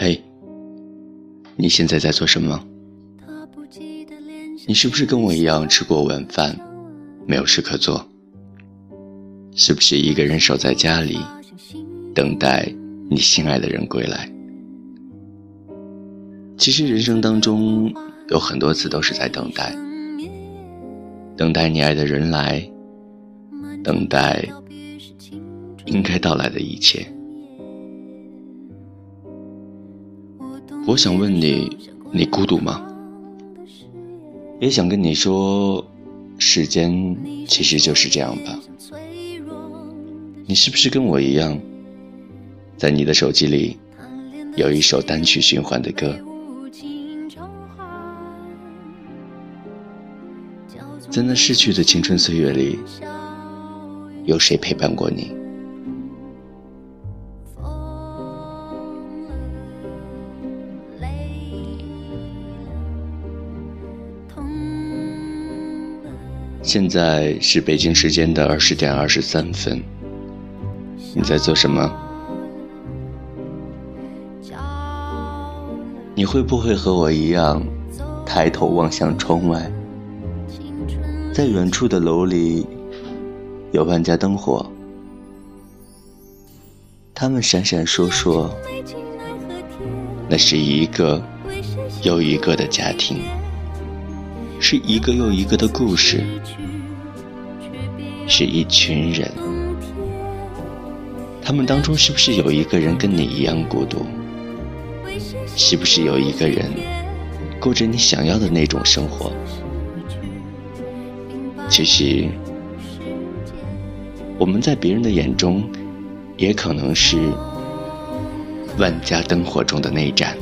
嘿，你现在在做什么？你是不是跟我一样吃过晚饭，没有事可做？是不是一个人守在家里，等待你心爱的人归来？其实人生当中有很多次都是在等待，等待你爱的人来，等待应该到来的一切。我想问你，你孤独吗？也想跟你说，时间其实就是这样吧。你是不是跟我一样，在你的手机里有一首单曲循环的歌？在那逝去的青春岁月里，有谁陪伴过你？现在是北京时间的二十点二十三分，你在做什么？你会不会和我一样，抬头望向窗外，在远处的楼里，有万家灯火，它们闪闪烁烁，那是一个又一个的家庭。是一个又一个的故事，是一群人。他们当中是不是有一个人跟你一样孤独？是不是有一个人过着你想要的那种生活？其实，我们在别人的眼中，也可能是万家灯火中的那盏。